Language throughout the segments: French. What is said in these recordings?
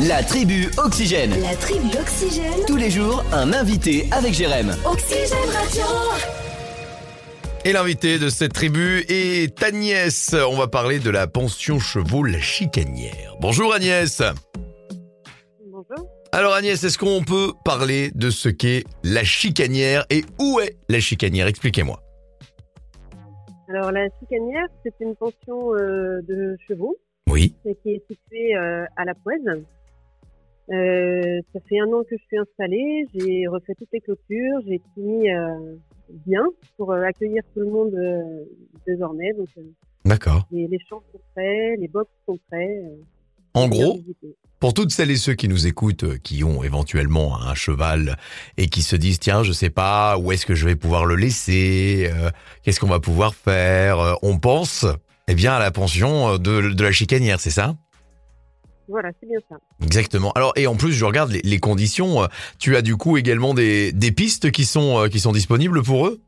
La tribu Oxygène. La tribu Oxygène. Tous les jours, un invité avec Jérém. Oxygène Radio. Et l'invité de cette tribu est Agnès. On va parler de la pension chevaux La Chicanière. Bonjour Agnès. Bonjour. Alors Agnès, est-ce qu'on peut parler de ce qu'est La Chicanière et où est La Chicanière? Expliquez-moi. Alors la Chicanière, c'est une pension euh, de chevaux Oui. qui est située euh, à la Poise. Euh, ça fait un an que je suis installée, j'ai refait toutes les clôtures, j'ai tout mis euh, bien pour euh, accueillir tout le monde euh, désormais. Donc euh, D'accord. les, les champs sont prêts, les box sont prêts. euh, En gros, pour toutes celles et ceux qui nous écoutent, qui ont éventuellement un cheval et qui se disent tiens, je sais pas où est-ce que je vais pouvoir le laisser, euh, qu'est-ce qu'on va pouvoir faire, euh, on pense eh bien à la pension de, de la Chicanière, c'est ça? Voilà, c'est bien ça. Exactement. Alors et en plus, je regarde les, les conditions. euh, Tu as du coup également des, des pistes qui sont euh, qui sont disponibles pour eux?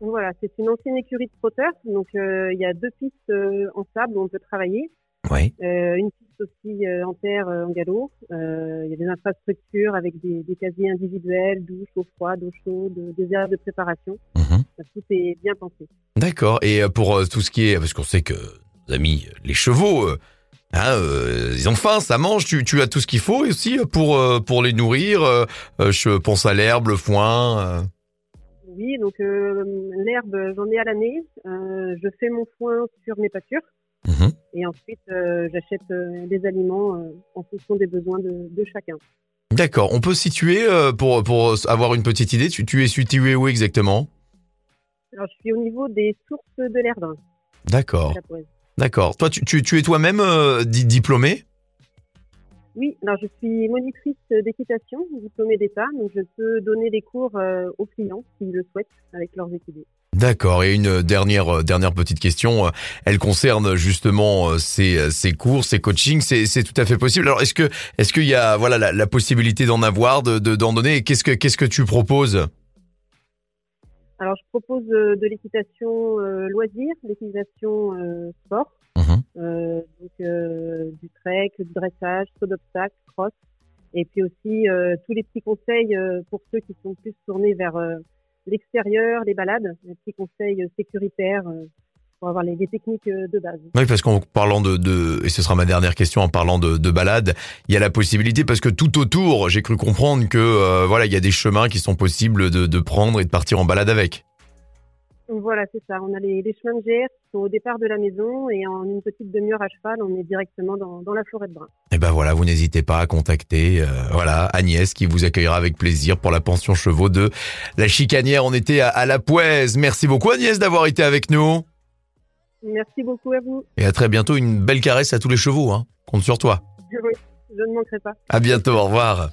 Voilà, c'est une ancienne écurie de trotteurs, donc euh, il y a deux pistes euh, en sable où on peut travailler. Oui. Euh, une piste aussi en terre, en galop. Il y a des infrastructures avec des, des casiers individuels, douche, eau froide, eau chaude, des aires de préparation. Mhm. Tout est bien pensé. D'accord. Et pour tout ce qui est, parce qu'on sait que amis les chevaux, hein, euh, ils ont faim, ça mange. Tu, tu as tout ce qu'il faut aussi euh, pour euh, pour les nourrir. euh, euh, je pense à l'herbe, le foin. euh. Oui, donc euh, l'herbe, j'en ai à l'année. Euh, je fais mon foin sur mes pâtures Mhm. et ensuite euh, j'achète euh, des aliments euh, en fonction des besoins de, de chacun. D'accord. On peut situer euh, pour pour avoir une petite idée. Tu, tu es situé où exactement? Alors je suis au niveau des sources de l'herbe. D'accord. à la Poise. D'accord. Toi, tu, tu, tu es toi-même euh, di- diplômé? Oui, alors je suis monitrice d'équitation, diplômée d'État, donc je peux donner des cours euh, aux clients s'ils le souhaitent avec leurs équidés. D'accord. Et une dernière euh, dernière petite question. euh, Elle concerne justement ces ces cours, ces coachings. C'est tout à fait possible. Alors est-ce que est-ce qu'il y a voilà la, la possibilité d'en avoir, de de- d'en donner? Qu'est-ce que qu'est-ce que tu proposes? Alors je propose euh, de l'équitation euh, loisir, l'équitation euh, sport, Mhm. donc du trek, du dressage, saut d'obstacle, cross, et puis aussi tous les petits conseils pour ceux qui sont plus tournés vers l'extérieur, les balades, les petits conseils sécuritaires pour avoir les, les techniques euh, de base. Oui, parce qu'en parlant de, de, et ce sera ma dernière question, en parlant de, de balade, il y a la possibilité, parce que tout autour, j'ai cru comprendre que euh, voilà, il y a des chemins qui sont possibles de, de prendre et de partir en balade avec. Voilà, c'est ça. On a les, les chemins de GR qui sont au départ de la maison et en une petite demi-heure à cheval, on est directement dans, dans la forêt de Brun. Et ben voilà, vous n'hésitez pas à contacter euh, voilà Agnès qui vous accueillera avec plaisir pour la pension chevaux de la Chicanière. On était à, à la Poise. Merci beaucoup Agnès d'avoir été avec nous Merci beaucoup à vous. et à très bientôt. Une belle caresse à tous les chevaux. Hein. Compte sur toi. Je, je ne manquerai pas. À bientôt. Au revoir.